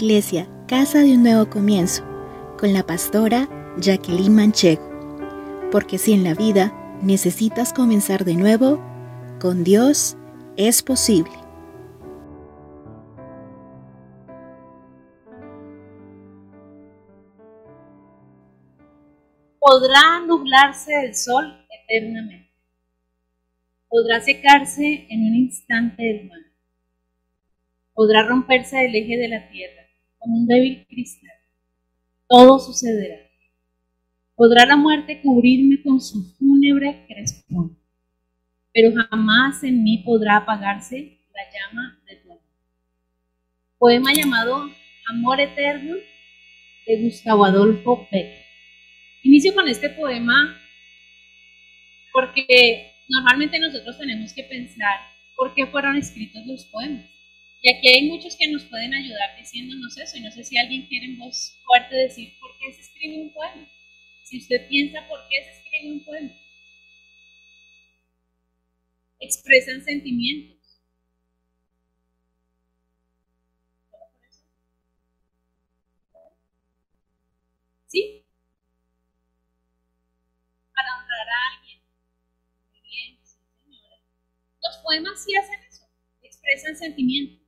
Iglesia, Casa de un Nuevo Comienzo, con la pastora Jacqueline Manchego. Porque si en la vida necesitas comenzar de nuevo, con Dios es posible. Podrá nublarse el sol eternamente. Podrá secarse en un instante el mar podrá romperse el eje de la tierra como un débil cristal. Todo sucederá. Podrá la muerte cubrirme con su fúnebre crespón, pero jamás en mí podrá apagarse la llama de tu amor. Poema llamado Amor Eterno de Gustavo Adolfo Becker. Inicio con este poema porque normalmente nosotros tenemos que pensar por qué fueron escritos los poemas. Y aquí hay muchos que nos pueden ayudar diciéndonos eso. Y no sé si alguien quiere en voz fuerte decir por qué se escribe un poema. Si usted piensa por qué se escribe un poema. Expresan sentimientos. ¿Sí? Para honrar a alguien. Los poemas sí hacen eso. Expresan sentimientos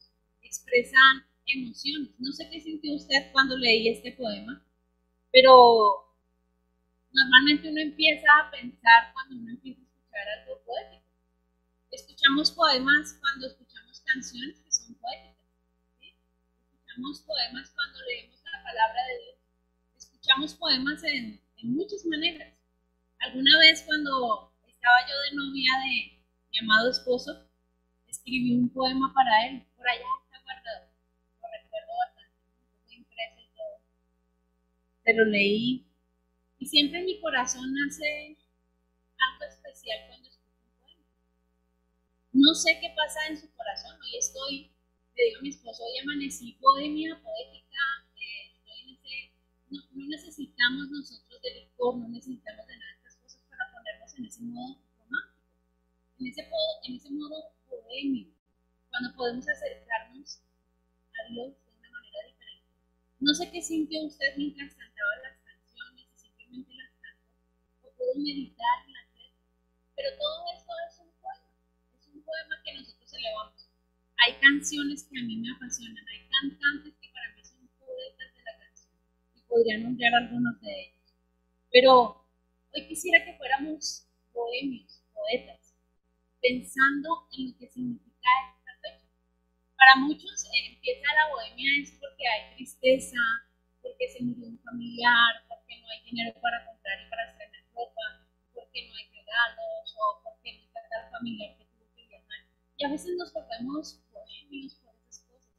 expresan emociones. No sé qué sintió usted cuando leí este poema, pero normalmente uno empieza a pensar cuando uno empieza a escuchar algo poético. Escuchamos poemas cuando escuchamos canciones que son poéticas. Escuchamos poemas cuando leemos la palabra de Dios. Escuchamos poemas en, en muchas maneras. Alguna vez cuando estaba yo de novia de mi amado esposo, escribí un poema para él, por allá Se lo leí y siempre en mi corazón nace algo especial cuando escucho un poema. No sé qué pasa en su corazón, hoy estoy, le digo a mi esposo, hoy amanecí bohemia, poética, eh, estoy en ese, no, no, necesitamos nosotros de licor, no necesitamos de nada de estas cosas para ponernos en ese modo romántico, en ese, en ese modo bohemio, cuando podemos acercarnos Dios No sé qué sintió usted mientras cantaba las canciones, y simplemente las cantó, o pudo meditar en las letras, pero todo esto es un poema, es un poema que nosotros elevamos. Hay canciones que a mí me apasionan, hay cantantes que para mí son poetas de la canción, y podría nombrar algunos de ellos. Pero hoy quisiera que fuéramos bohemios, poetas, pensando en lo que significa para muchos empieza la bohemia es porque hay tristeza, porque se murió un familiar, porque no hay dinero para comprar y para estrenar ropa, porque no hay regalos o porque no está tal familiar que tuvo que viajar. Y a veces nos volvemos bohemios por esas cosas.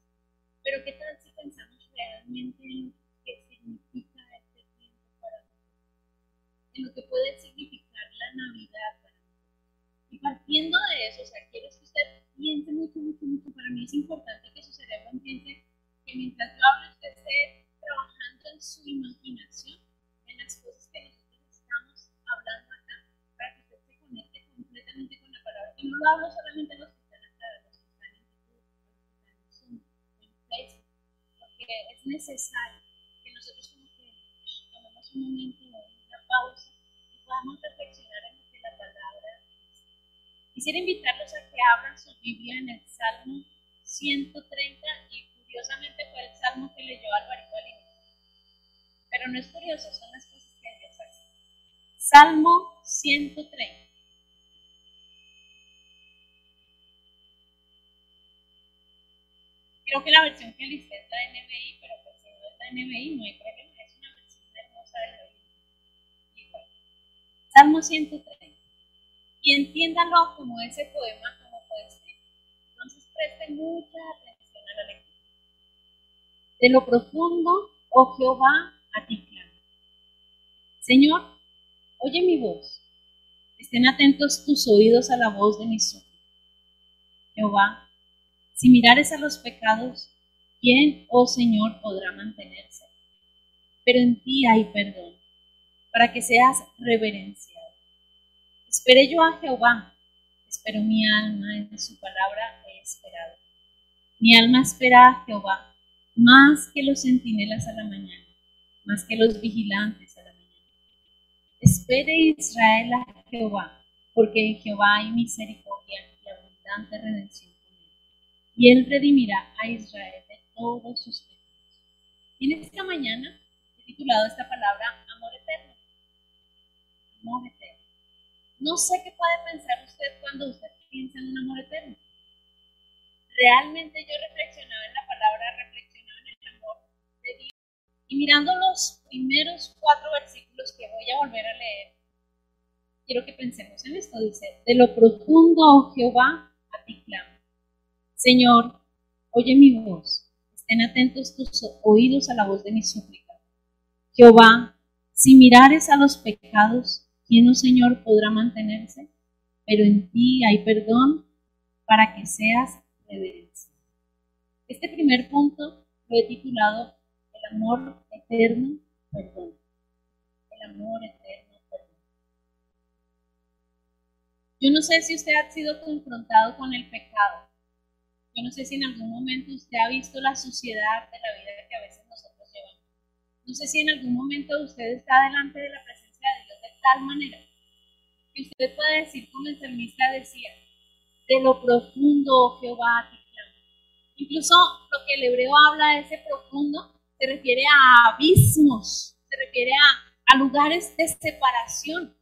Pero ¿qué tal si pensamos realmente en lo significa este tiempo para nosotros? En lo que puede significar la Navidad para nosotros. Y partiendo de eso, o sea, quiero que usted piense mucho, mucho, mucho. Para mí es importante que su cerebro piense que mientras yo hablo, usted esté trabajando en su imaginación, en las cosas que nosotros estamos hablando acá, para que usted se conecte completamente con la palabra. Y no lo hablo solamente los que están acá, los que están en YouTube, los que están en Zoom, en Facebook, porque es necesario que nosotros como que tomemos un momento, una pausa, y podamos reflexionar en lo que la palabra Quisiera invitarlos a que abran su Biblia en el Salmo 130 y curiosamente fue el Salmo que leyó Alvarito al inicio. Pero no es curioso, son las cosas que Dios hace. Salmo 130. Creo que la versión que listé es la NBI, pero pues si no es la NBI no hay problema, es una versión hermosa de la Biblia. Igual. Salmo 130 y entiéndalo como ese poema, como puede ser. Entonces presten mucha atención a la lectura. De lo profundo, oh Jehová, a ti clamo. Señor, oye mi voz. Estén atentos tus oídos a la voz de mi súplica. Jehová, si mirares a los pecados, ¿quién, oh Señor, podrá mantenerse? Pero en ti hay perdón, para que seas reverencia Esperé yo a Jehová, espero mi alma, en su palabra he esperado. Mi alma espera a Jehová, más que los centinelas a la mañana, más que los vigilantes a la mañana. Espere Israel a Jehová, porque en Jehová hay misericordia y abundante redención. Y él redimirá a Israel de todos sus pecados. Y en esta mañana he titulado esta palabra Amor Eterno. Amor Eterno. No sé qué puede pensar usted cuando usted piensa en un amor eterno. Realmente yo reflexionaba en la palabra, reflexionaba en el amor de Dios. Y mirando los primeros cuatro versículos que voy a volver a leer, quiero que pensemos en esto. Dice, de lo profundo, oh Jehová, a ti clamo. Señor, oye mi voz. Estén atentos tus oídos a la voz de mi súplica. Jehová, si mirares a los pecados, ¿quién, oh Señor, podrá mantenerse? Pero en ti hay perdón para que seas reverencia. Este primer punto lo he titulado El amor eterno, perdón. El amor eterno, perdón. Yo no sé si usted ha sido confrontado con el pecado. Yo no sé si en algún momento usted ha visto la suciedad de la vida que a veces nosotros llevamos. No sé si en algún momento usted está delante de la presencia tal manera que usted puede decir como el salmista decía, de lo profundo, oh Jehová, te clamo. Incluso lo que el hebreo habla de ese profundo se refiere a abismos, se refiere a, a lugares de separación,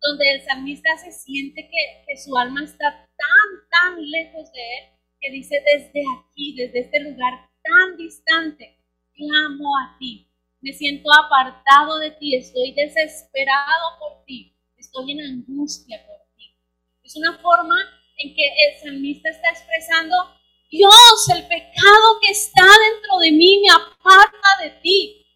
donde el salmista se siente que, que su alma está tan, tan lejos de él, que dice desde aquí, desde este lugar tan distante, clamo a ti. Me siento apartado de ti, estoy desesperado por ti, estoy en angustia por ti. Es una forma en que el salmista está expresando, Dios, el pecado que está dentro de mí me aparta de ti.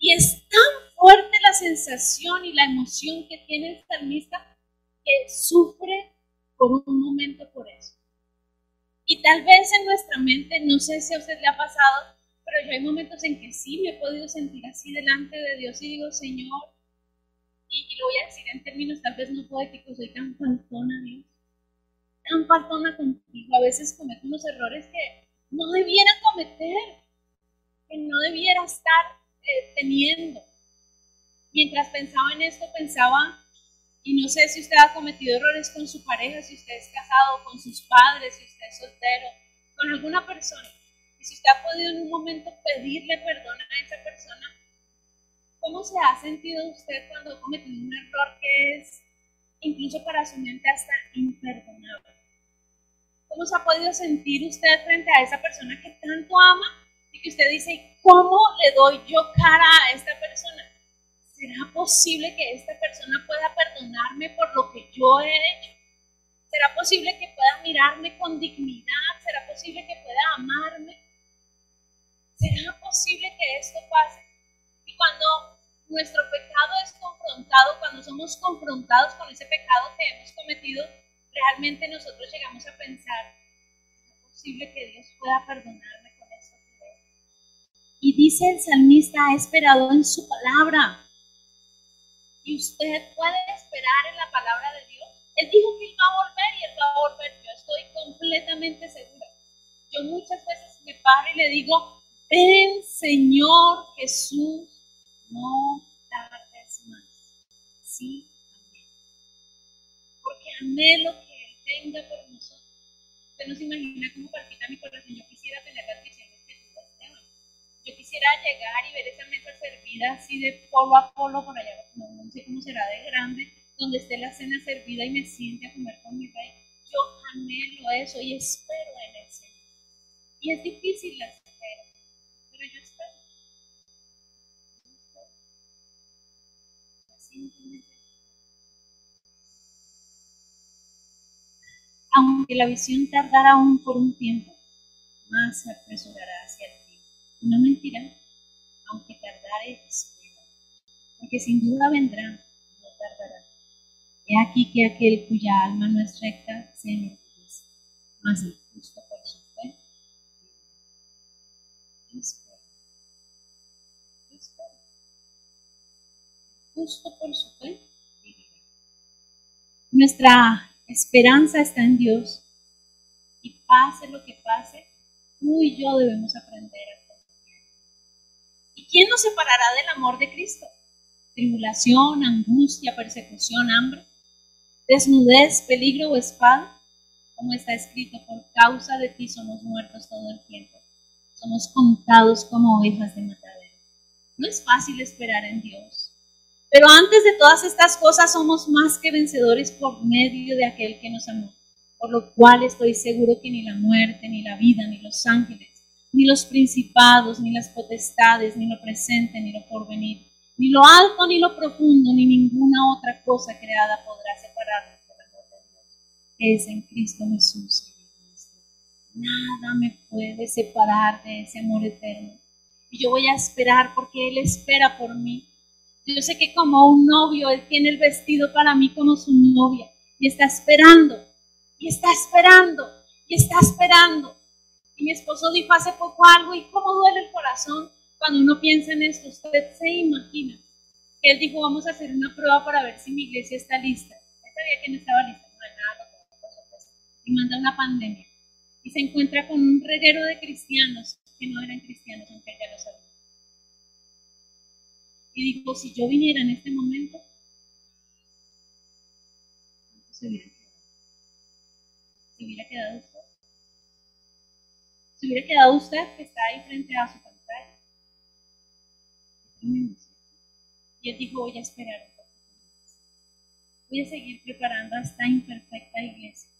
Y es tan fuerte la sensación y la emoción que tiene el salmista que sufre por un momento por eso. Y tal vez en nuestra mente, no sé si a usted le ha pasado, pero yo hay momentos en que sí me he podido sentir así delante de Dios y digo, Señor, y, lo voy a decir en términos tal vez no poéticos, soy tan faltona, Dios, tan faltona contigo, a veces cometo unos errores que no debiera cometer, que no debiera estar eh, teniendo. Mientras pensaba en esto, pensaba, y no sé si usted ha cometido errores con su pareja, si usted es casado, con sus padres, si usted es soltero, con alguna persona, y si usted ha podido en un momento pedirle perdón a esa persona, ¿cómo se ha sentido usted cuando ha cometido un error que es incluso para su mente hasta imperdonable? ¿Cómo se ha podido sentir usted frente a esa persona que tanto ama y que usted dice, ¿cómo le doy yo cara a esta persona? ¿Será posible que esta persona pueda perdonarme por lo que yo he hecho? ¿Será posible que pueda mirarme con dignidad? ¿Será posible que pueda amarme? ¿Será posible que esto pase? Y cuando nuestro pecado es confrontado, cuando somos confrontados con ese pecado que hemos cometido, realmente nosotros llegamos a pensar, ¿es posible que Dios pueda perdonarme con esto? Y dice el salmista, ha esperado en su palabra. Y usted puede esperar en la palabra de Dios. Él dijo que él va a volver y él va a volver. Yo estoy completamente segura. Yo muchas veces me paro y le digo, ven Señor Jesús, no tardes más. Sí, Porque anhelo tenga por nosotros. Usted no se imagina cómo palpita mi corazón. Yo quisiera tener las visiones que tuvo Esteban. Yo quisiera llegar y ver esa mesa servida así de polo a polo por allá, no, no sé cómo será de grande, donde esté la cena servida y me siente a comer con mi rey. Yo anhelo eso y espero en el Señor. Y es difícil la espera, pero yo espero. Yo espero. Simplemente aunque la visión tardará aún por un tiempo, más se apresurará hacia ti. Y no mentirá, aunque tardare, espera, porque sin duda vendrá, no tardará. He aquí que aquel cuya alma no es recta se enaltece, mas el justo por su fe. Espera. Justo por su fe. Nuestra esperanza está en Dios y pase lo que pase, tú y yo debemos aprender a confiar. quién nos separará del amor de Cristo? Tribulación, angustia, persecución, hambre, desnudez, peligro o espada. Como está escrito, por causa de ti somos muertos todo el tiempo. Somos contados como ovejas de matadero. No es fácil esperar en Dios. Pero antes de todas estas cosas somos más que vencedores por medio de aquel que nos amó. Por lo cual estoy seguro que ni la muerte, ni la vida, ni los ángeles, ni los principados, ni las potestades, ni lo presente, ni lo porvenir, ni lo alto, ni lo profundo, ni ninguna otra cosa creada podrá separarnos del amor de Dios, que es en Cristo Jesús. Nada me puede separar de ese amor eterno. Y yo voy a esperar porque Él espera por mí. Yo sé que como un novio, Él tiene el vestido para mí como su novia y está esperando, y está esperando, y está esperando. Y mi esposo dijo hace poco algo y cómo duele el corazón cuando uno piensa en esto. Usted se imagina que Él dijo, vamos a hacer una prueba para ver si mi iglesia está lista. Él sabía que no estaba lista, no nada, y manda una pandemia y se encuentra con un reguero de cristianos que no eran cristianos, aunque ya lo sabía. Y dijo, si yo viniera en este momento, ¿cuánto se hubiera quedado? ¿Se hubiera quedado usted? ¿Se hubiera quedado usted que está ahí frente a su pantalla? Y él dijo, voy a esperar un poco más. Voy a seguir preparando a esta imperfecta iglesia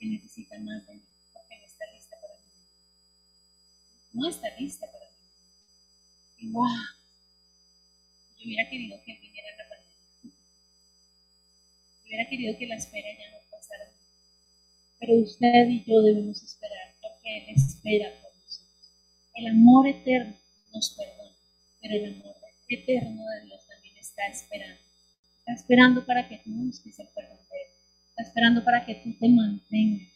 que necesita más de mí no está lista para mí. Y wow, hubiera querido que viniera la pandemia. Hubiera querido que la espera ya no pasara. Pero usted y yo debemos esperar porque Él espera por nosotros. El amor eterno nos perdona, pero el amor eterno de Dios también está esperando. Está esperando para que tú busques el perdón de Él. Está esperando para que tú te mantengas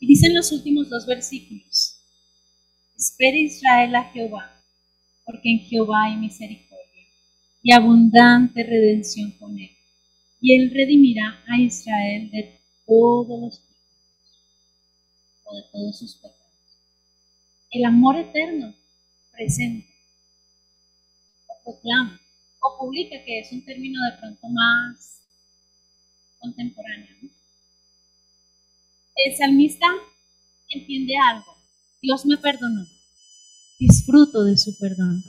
y dicen los últimos dos versículos, espera Israel a Jehová, porque en Jehová hay misericordia y abundante redención con él. Y él redimirá a Israel de todos los pecados, o de todos sus pecados. El amor eterno presenta, o proclama, o publica, que es un término de pronto más contemporáneo. El salmista entiende algo. Dios me perdonó. Disfruto de su perdón.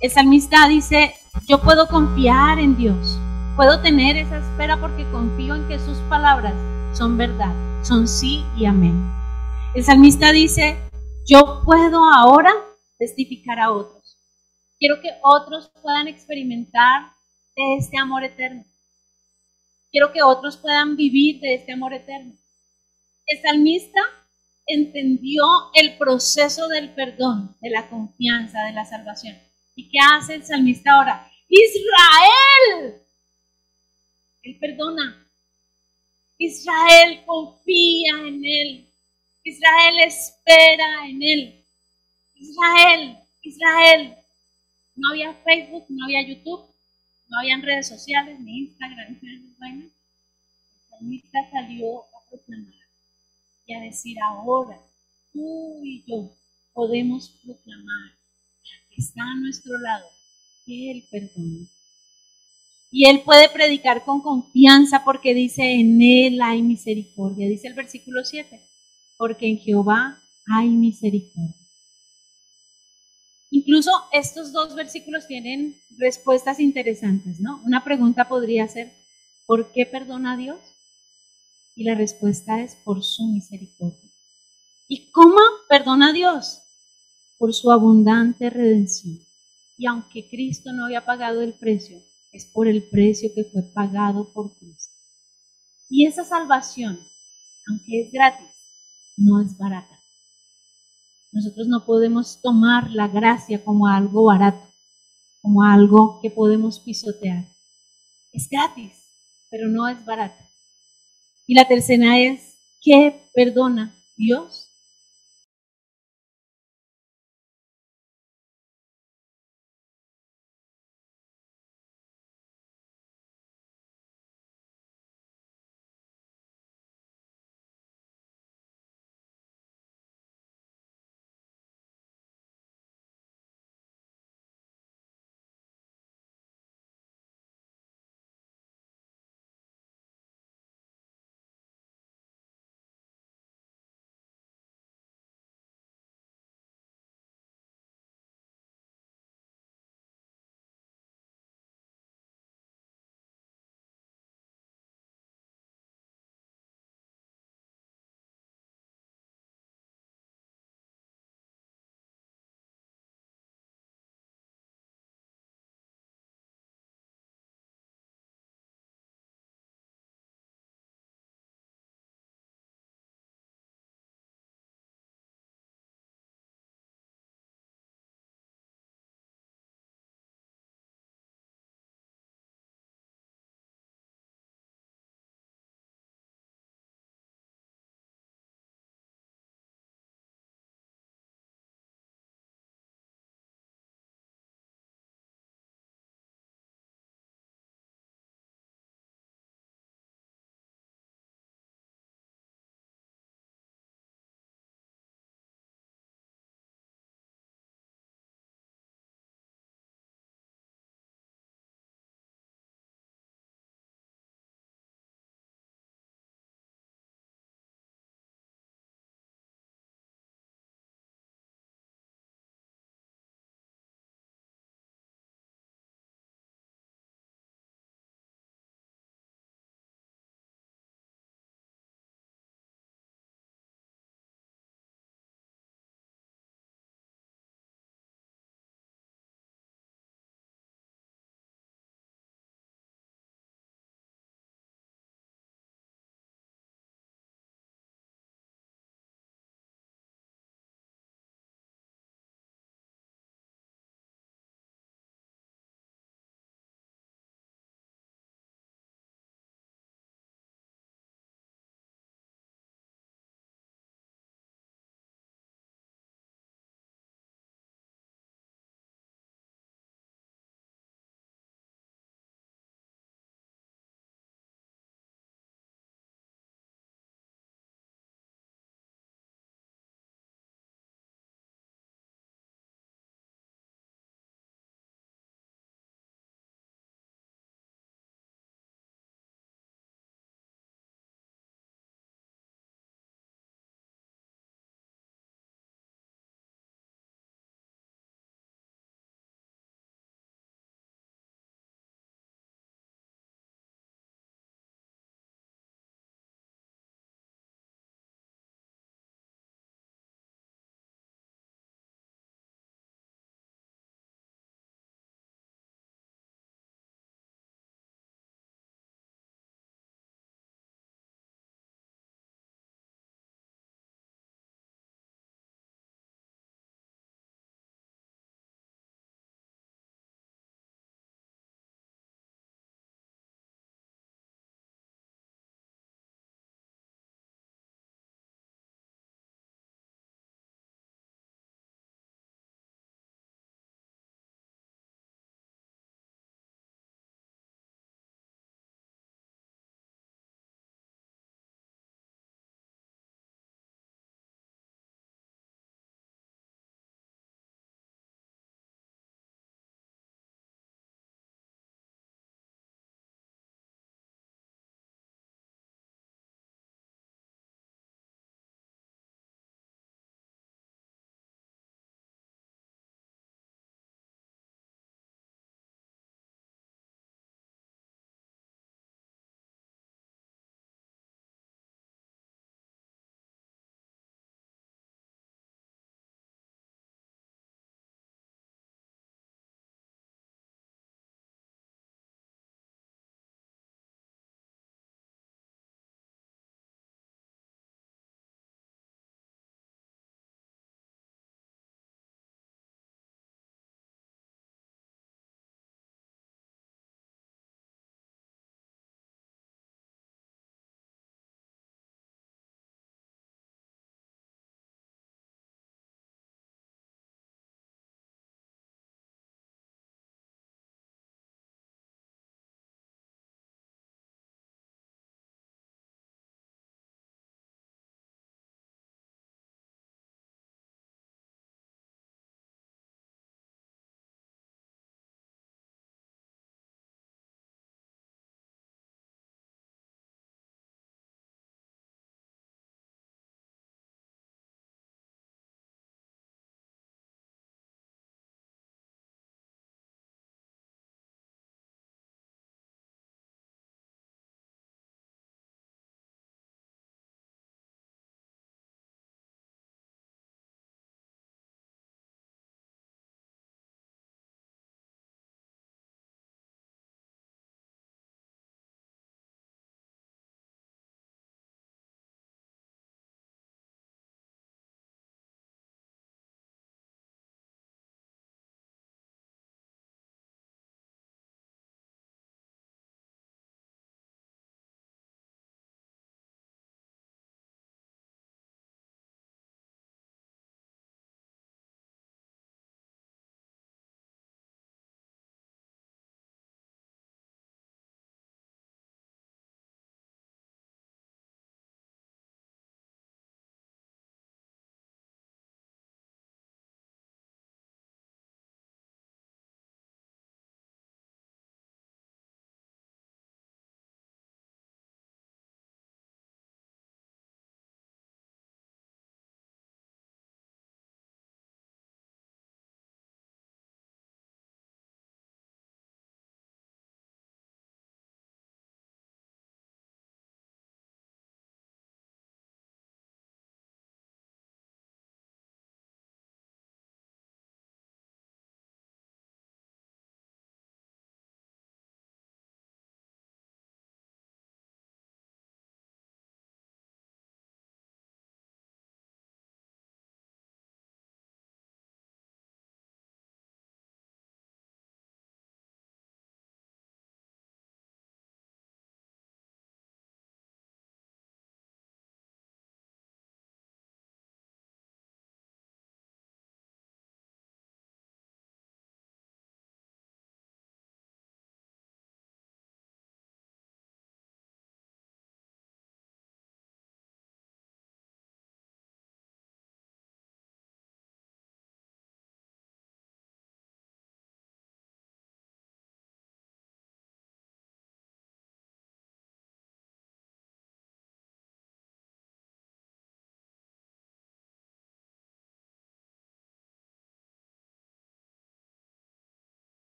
El salmista dice, yo puedo confiar en Dios. Puedo tener esa espera porque confío en que sus palabras son verdad, son sí y amén. El salmista dice, yo puedo ahora testificar a otros. Quiero que otros puedan experimentar de este amor eterno. Quiero que otros puedan vivir de este amor eterno. El salmista entendió el proceso del perdón, de la confianza, de la salvación. ¿Y qué hace el salmista ahora? Israel. Él perdona. Israel confía en él. Israel espera en él. Israel, Israel. No había Facebook, no había YouTube, no había redes sociales, ni Instagram, ni El salmista salió a proclamar y a decir ahora, tú y yo podemos proclamar que está a nuestro lado, que Él perdona. Y Él puede predicar con confianza porque dice, en Él hay misericordia. Dice el versículo 7, porque en Jehová hay misericordia. Incluso estos dos versículos tienen respuestas interesantes, ¿no? Una pregunta podría ser, ¿por qué perdona Dios? Y la respuesta es por su misericordia. ¿Y cómo perdona a Dios? Por su abundante redención. Y aunque Cristo no había pagado el precio, es por el precio que fue pagado por Cristo. Y esa salvación, aunque es gratis, no es barata. Nosotros no podemos tomar la gracia como algo barato, como algo que podemos pisotear. Es gratis, pero no es barata. Y la tercera es, ¿qué perdona Dios?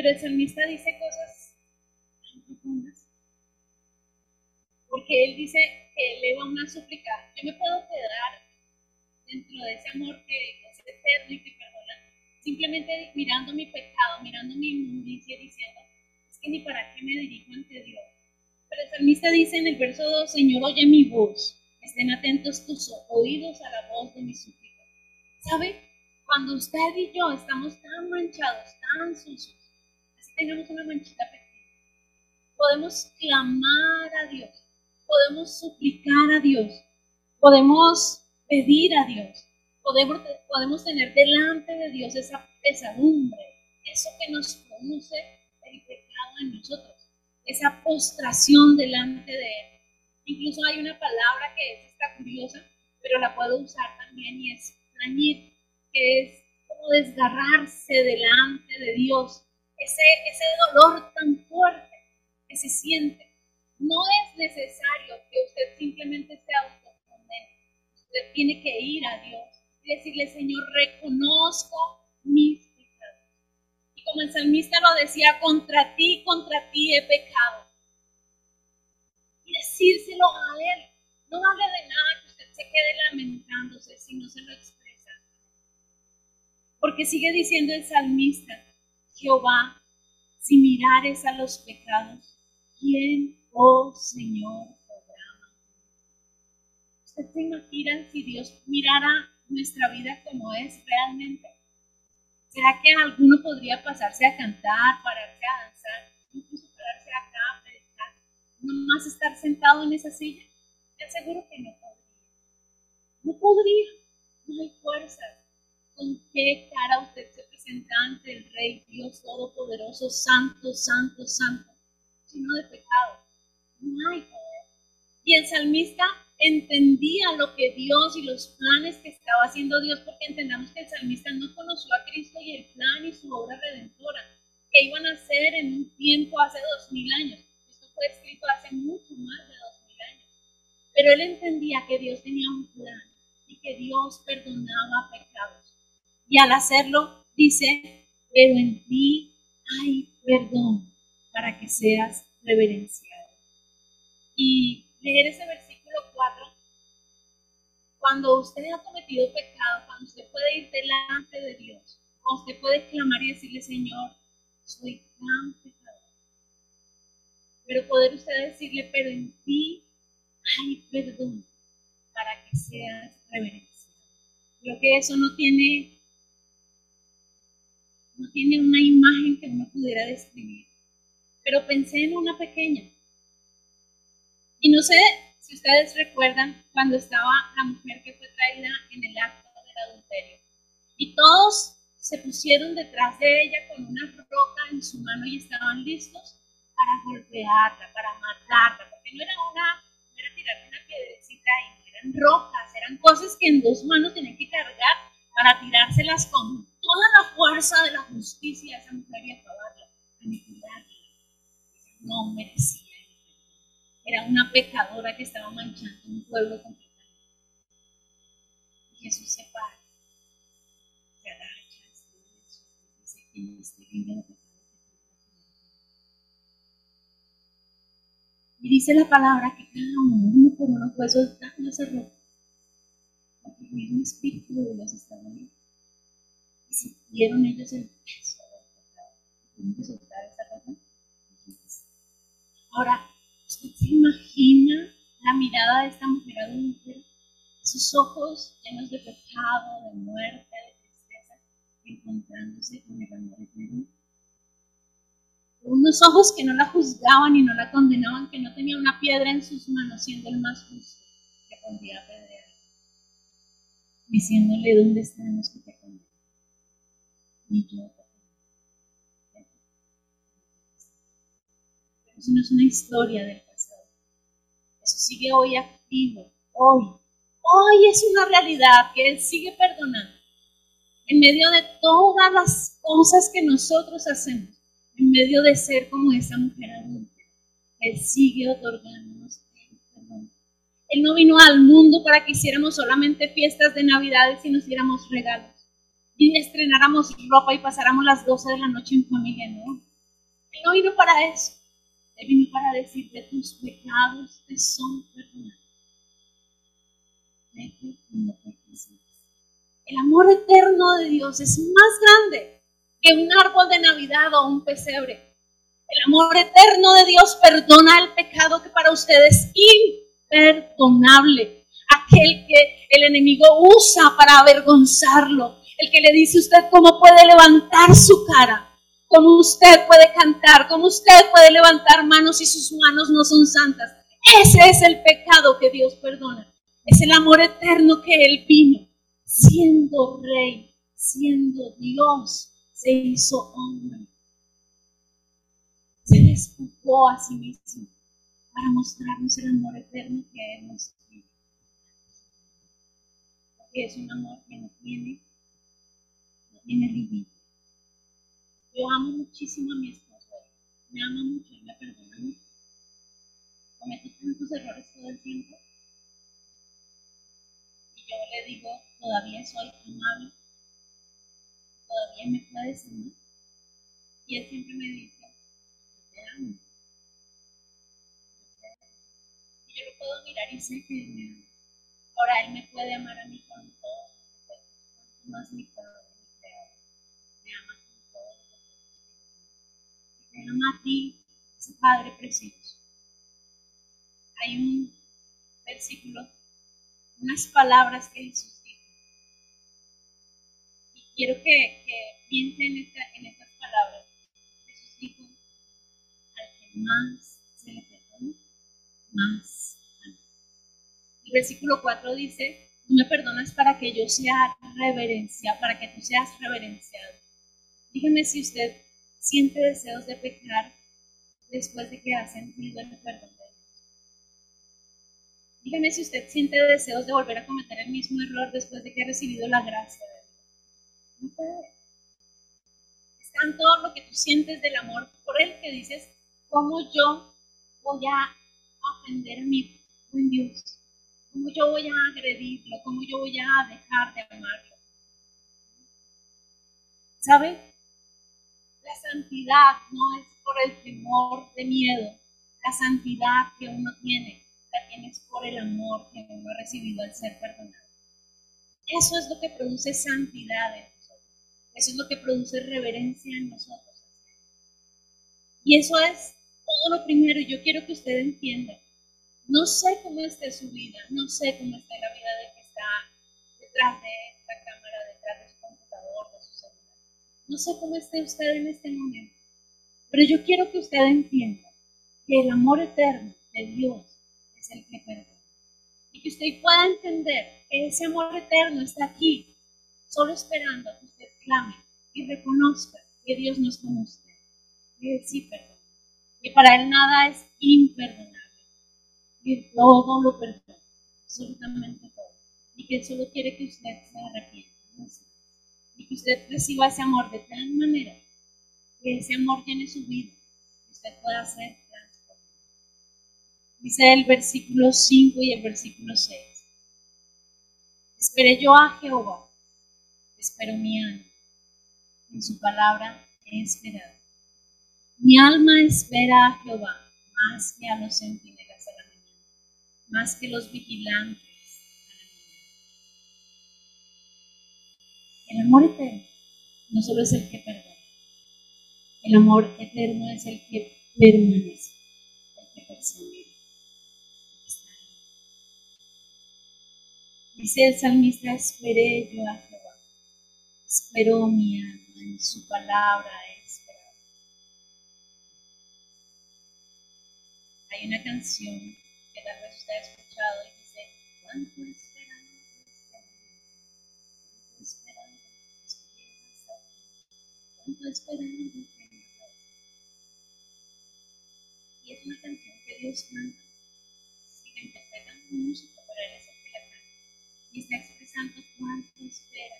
Pero el salmista dice cosas tan profundas. Porque él dice que eleva una súplica. Yo me puedo quedar dentro de ese amor que es eterno y que perdona, simplemente mirando mi pecado, mirando mi inmundicia diciendo, es que ni para qué me dirijo ante Dios. Pero el salmista dice en el verso 2, Señor, oye mi voz, estén atentos tus oídos a la voz de mi súplica. ¿Sabe? Cuando usted y yo estamos tan manchados, tan sucios, así tenemos una manchita pequeña, podemos clamar a Dios, podemos suplicar a Dios, podemos pedir a Dios, podemos, podemos tener delante de Dios esa pesadumbre, eso que nos produce el pecado en nosotros, esa postración delante de Él. Incluso hay una palabra que es curiosa, pero la puedo usar también y es plañir, que es como desgarrarse delante de Dios, ese, ese dolor tan fuerte que se siente. No es necesario que usted simplemente se autocondene. Usted tiene que ir a Dios y decirle, Señor, reconozco mis pecados. Y como el salmista lo decía, contra ti, contra ti he pecado y decírselo a Él. No vale de nada que usted se quede lamentándose si no se lo expresa. Porque sigue diciendo el salmista, Jehová, si mirares a los pecados, ¿quién, oh Señor, podrá ¿Usted se imagina si Dios mirara nuestra vida como es realmente? ¿Será que alguno podría pasarse a cantar, pararse a danzar, incluso pararse acá más estar sentado en esa silla? Te aseguro que no podría. No podría. No hay fuerza. ¿Con qué cara usted se el Rey Dios Todopoderoso, Santo, Santo, Santo, sino de pecado? No hay poder. Y el salmista entendía lo que Dios y los planes que estaba haciendo Dios, porque entendamos que el salmista no conoció a Cristo y el plan y su obra redentora que iban a hacer en un tiempo hace dos mil años fue escrito hace mucho más de dos mil años. Pero él entendía que Dios tenía un plan y que Dios perdonaba pecados. Y al hacerlo, dice, pero en ti hay perdón para que seas reverenciado. Y leer ese versículo 4, cuando usted ha cometido pecado, cuando usted puede ir delante de Dios, cuando usted puede clamar y decirle, Señor, soy tan pecador pero poder usted decirle, pero en ti hay perdón para que seas reverenciado. Creo que eso no tiene, no tiene una imagen que uno pudiera describir. Pero pensé en una pequeña. Y no sé si ustedes recuerdan cuando estaba la mujer que fue traída en el acto del adulterio. Y todos se pusieron detrás de ella con una roca en su mano y estaban listos para golpearla, para matarla, porque no era una, no era tirarle una piedrecita y no eran rocas, eran cosas que en dos manos tenían que cargar para tirárselas con toda la fuerza de la justicia esa mujer y acabarla, aniquilarla. No merecía Era una pecadora que estaba manchando un pueblo completamente. Y Jesús se para, se agacha, se dice, en este Y dice la palabra que cada uno, uno por uno, fue soltando ese ropa. Porque el mismo Espíritu de Dios estaba ahí. Sintieron ellos el peso del pecado. Que soltar esa ropa. Ahora, ¿usted se imagina la mirada de esta mujer adulta? Sus ojos llenos de pecado, de muerte, de tristeza, encontrándose con el amor eterno unos ojos que no la juzgaban y no la condenaban, que no tenía una piedra en sus manos, siendo el más justo, que podría apedrear, diciéndole dónde están los que te condenan. Y yo Pero eso no es una historia del pasado. Eso sigue hoy activo, hoy. Hoy es una realidad que Él sigue perdonando. En medio de todas las cosas que nosotros hacemos en medio de ser como esa mujer adulta, Él sigue otorgándonos el perdón. Él no vino al mundo para que hiciéramos solamente fiestas de Navidades y nos diéramos regalos y estrenáramos ropa y pasáramos las 12 de la noche en familia, no. Él no vino para eso. Él vino para decirte tus pecados te son perdonados. El amor eterno de Dios es más grande que un árbol de Navidad o un pesebre. El amor eterno de Dios perdona el pecado que para usted es imperdonable. Aquel que el enemigo usa para avergonzarlo. El que le dice a usted cómo puede levantar su cara, cómo usted puede cantar, cómo usted puede levantar manos si sus manos no son santas. Ese es el pecado que Dios perdona. Es el amor eterno que Él vino, siendo rey, siendo Dios, se hizo hombre se despojó a sí mismo para mostrarnos el amor eterno que Él nos tiene. Porque es un amor que no tiene, tiene límite. Yo amo muchísimo a mi esposo, me ama mucho y me perdona mucho. Cometo tantos errores todo el tiempo. Y yo le digo, todavía soy amable, todavía me puedes amar. Y él siempre me dice, y yo lo puedo mirar y sé que ahora Él me puede amar a mí con todo más mi Padre te ama a ti, ese Padre precioso. Hay un versículo, unas palabras que Jesús dijo. Y quiero que, que piensen en, esta, en estas palabras. Jesús dijo, más se le perdona, más El versículo 4 dice, tú me perdonas para que yo sea reverencia, para que tú seas reverenciado. Dígame si usted siente deseos de pecar después de que ha sentido el perdón de Dios. Dígame si usted siente deseos de volver a cometer el mismo error después de que ha recibido la gracia de Dios. No puede. Es tanto lo que tú sientes del amor por Él que dices, ¿Cómo yo voy a ofender a mi buen Dios? ¿Cómo yo voy a agredirlo? ¿Cómo yo voy a dejar de amarlo? ¿Sabe? La santidad no es por el temor de miedo. La santidad que uno tiene, la tienes por el amor que uno ha recibido al ser perdonado. Eso es lo que produce santidad en nosotros. Eso es lo que produce reverencia en nosotros. Y eso es todo lo primero, yo quiero que usted entienda, no sé cómo esté su vida, no sé cómo está la vida de que está detrás de esta cámara, detrás de su computador, de su celular. No sé cómo esté usted en este momento, pero yo quiero que usted entienda que el amor eterno de Dios es el que perdona. Y que usted pueda entender que ese amor eterno está aquí, solo esperando a que usted clame y reconozca que Dios no es como usted, que Él sí perdona que para Él nada es imperdonable, que todo lo perdona, absolutamente todo, y que Él solo quiere que usted se arrepienta, y que usted reciba ese amor de tal manera que ese amor llene su vida, que usted pueda ser transformado. Dice el versículo 5 y el versículo 6. Esperé yo a Jehová, espero mi alma, en su palabra he esperado. Mi alma espera a Jehová más que a los centinelas de la mañana, más que los vigilantes El amor eterno no solo es el que perdona, el amor eterno es el que permanece, el que persevera. Dice el salmista, esperé yo a Jehová, esperó mi alma en su palabra Hay una canción que tal vez usted ha escuchado y dice, ¿cuánto esperan? ¿Cuánto esperan? Y es una canción que Dios canta. Si la interpretan con música, pero Él es el que la canta. Y está expresando cuánto espera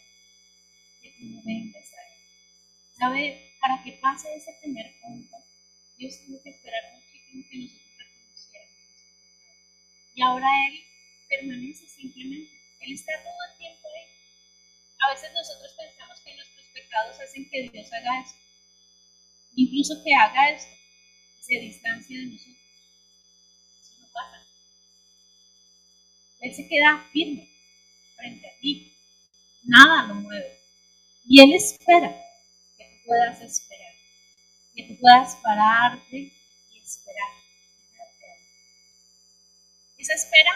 no vengas a Él. ¿Sabe? Para que pase ese primer punto, Dios tuvo que esperar muchísimo que nosotros y ahora Él permanece simplemente. Él está todo el tiempo ahí. A veces nosotros pensamos que nuestros pecados hacen que Dios haga eso. incluso que haga esto, se distancia de nosotros. Eso no pasa. Él se queda firme frente a ti. Nada lo mueve. Y Él espera que tú puedas esperar, que tú puedas pararte y esperar. Esa espera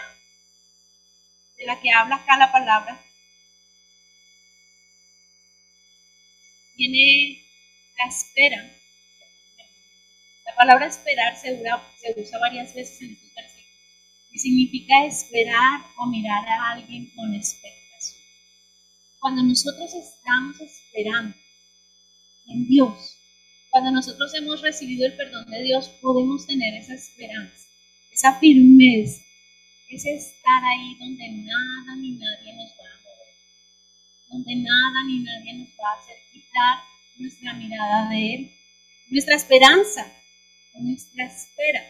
de la que habla acá la palabra tiene la espera. La palabra esperar se usa, varias veces en estos versículos y significa esperar o mirar a alguien con expectación. Cuando nosotros estamos esperando en Dios, cuando nosotros hemos recibido el perdón de Dios, podemos tener esa esperanza, esa firmeza, ese estar ahí donde nada ni nadie nos va a donde nada ni nadie nos va a hacer quitar nuestra mirada de Él. Nuestra esperanza, nuestra espera,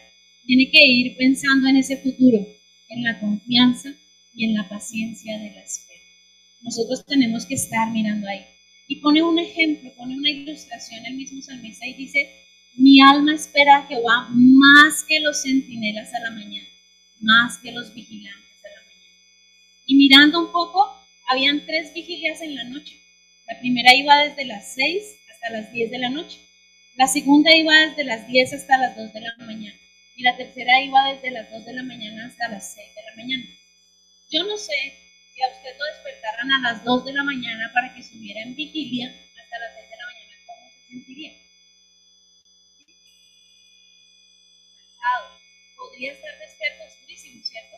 tiene que ir pensando en ese futuro, en la confianza y en la paciencia de la espera. Nosotros tenemos que estar mirando ahí. Y pone un ejemplo, pone una ilustración el mismo salmista y dice, mi alma espera a Jehová más que los centinelas a la mañana, más que los vigilantes a la mañana. Y mirando un poco, habían tres vigilias en la noche. La primera iba desde las 6 hasta las 10 de la noche. La segunda iba desde las 10 hasta las 2 de la mañana. Y la tercera iba desde las 2 de la mañana hasta las 6 de la mañana. Yo no sé si a usted lo despertaran a las 2 de la mañana para que subiera en vigilia hasta las 6 de la mañana, ¿cómo se sentiría? Podría estar despierto, es durísimo, ¿cierto?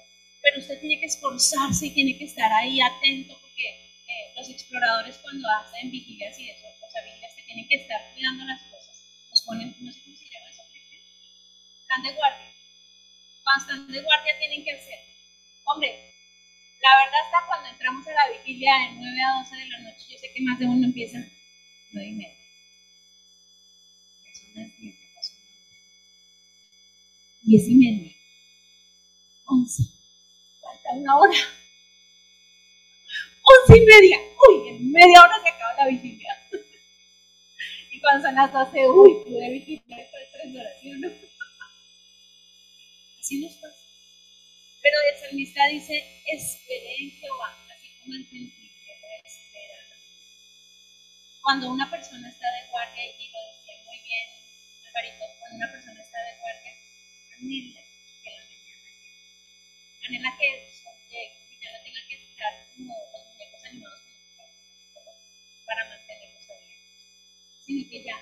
Usted tiene que esforzarse y tiene que estar ahí atento porque los exploradores cuando hacen vigilias y eso, o sea, vigilias que tienen que estar cuidando las cosas, nos ponen, no sé cómo se llama eso, están de guardia. Cuando de guardia tienen que hacer. Hombre, la verdad está cuando entramos a la vigilia de 9 a 12 de la noche, yo sé que más de uno empieza 9 y media. Son las 10, pasó 10 y media. 11. Falta una hora once y media. Uy, en media hora se acaba la vigilia. y cuando son las doce, uy, pude vigilar por tres horas, ¿sí no? Así nos pasa. Pero el salmista dice, esperé en Jehová, así como el sentir la espera. Cuando una persona está de guardia, y lo decía muy bien Alvarito, cuando una persona está de guardia, anhela que la mañana. Anhela que el estar como para mantenernos abiertos. Sino que ya,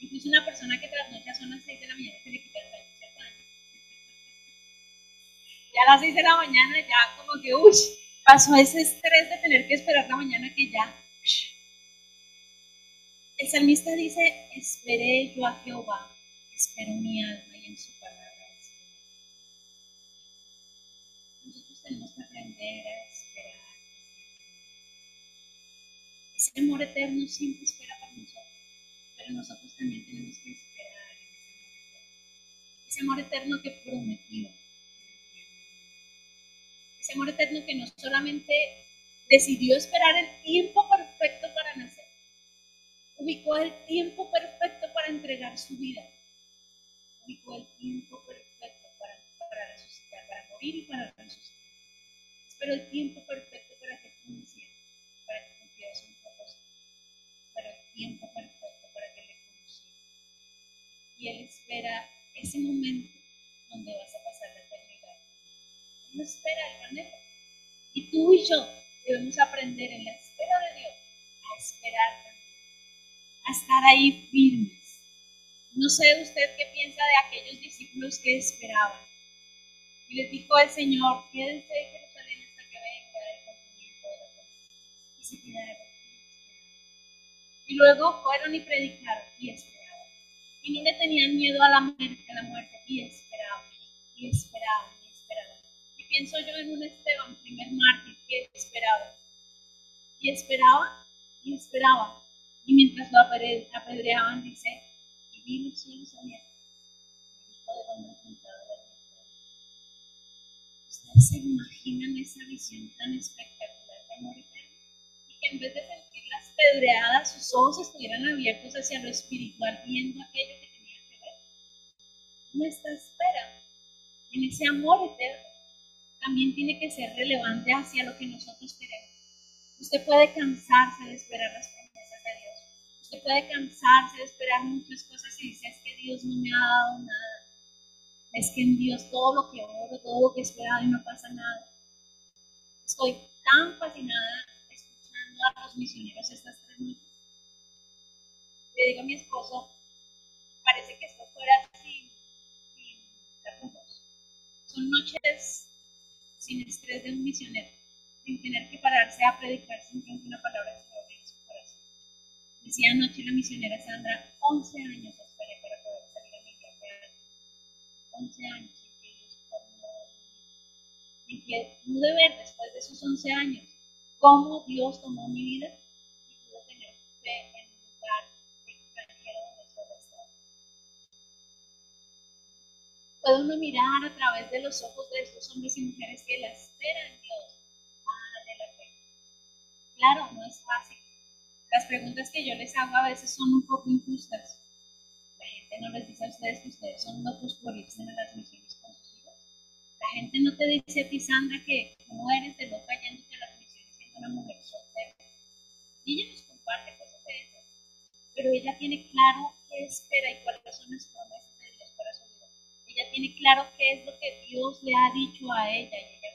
incluso una persona que trasnocha son las 6 de la mañana se le quita el baño, ¿cierto? Ya a las 6 de la mañana ya como que, uy, pasó ese estrés de tener que esperar la mañana que ya. El salmista dice, esperé yo a Jehová, espero mi alma y en su palabra. Nosotros tenemos que aprender a Ese amor eterno siempre espera para nosotros, pero nosotros también tenemos que esperar ese amor eterno. Ese amor eterno que prometió. Ese amor eterno que no solamente decidió esperar el tiempo perfecto para nacer, ubicó el tiempo perfecto para entregar su vida, ubicó el tiempo perfecto para, resucitar, para morir y para resucitar. Esperó el tiempo perfecto para que tú tiempo perfecto para que le conozca. Y Él espera ese momento donde vas a pasar la eternidad. Él no espera el manera. Y tú y yo debemos aprender en la espera de Dios a esperar también, a estar ahí firmes. No sé usted qué piensa de aquellos discípulos que esperaban. Y les dijo el Señor, quédense en Jerusalén hasta que venga el cumplimiento de la promesa. Y se quedaron y luego fueron y predicaron y esperaban. Y no le tenían miedo a la muerte, a la muerte y esperaban, y esperaban, y esperaban. Y pienso yo en un Esteban, primer mártir, que esperaba. Y esperaba, y esperaba. Y mientras lo apedreaban, dice, y vi los hijo de ¿Ustedes se imaginan esa visión tan espectacular de amor en vez de sentir las pedreadas, sus ojos estuvieran abiertos hacia lo espiritual, viendo aquello que tenía que ver. Nuestra espera en ese amor eterno también tiene que ser relevante hacia lo que nosotros queremos. Usted puede cansarse de esperar las promesas de Dios. Usted puede cansarse de esperar muchas cosas y dice, es que Dios no me ha dado nada. Es que en Dios todo lo que oro, todo lo que he esperado y no pasa nada. Estoy tan fascinada a los misioneros estas tres noches. Le digo a mi esposo, parece que esto fuera sin, sin Son noches sin estrés de un misionero, sin tener que pararse a predicar simplemente una palabra de Señor en su corazón. Decía anoche la misionera Sandra, 11 años esperé para poder salir a mi iglesia. 11 años en que Dios formó, en que pude ver después de esos 11 años cómo Dios tomó mi vida y pude tener fe en un lugar extranjero donde solo estaba. Puede uno mirar a través de los ojos de estos hombres y mujeres que la esperan en Dios. Vale la pena. Claro, no es fácil. Las preguntas que yo les hago a veces son un poco injustas. La gente no les dice a ustedes que ustedes son locos por irse a las misiones con sus hijos. La gente no te dice a ti, Sandra, que no eres de loca yéndote a siendo una mujer soltera. Y ella nos comparte cosas de eso. Pero ella tiene claro qué espera y cuáles son las promesas de Dios para su vida. Ella tiene claro qué es lo que Dios le ha dicho a ella y ella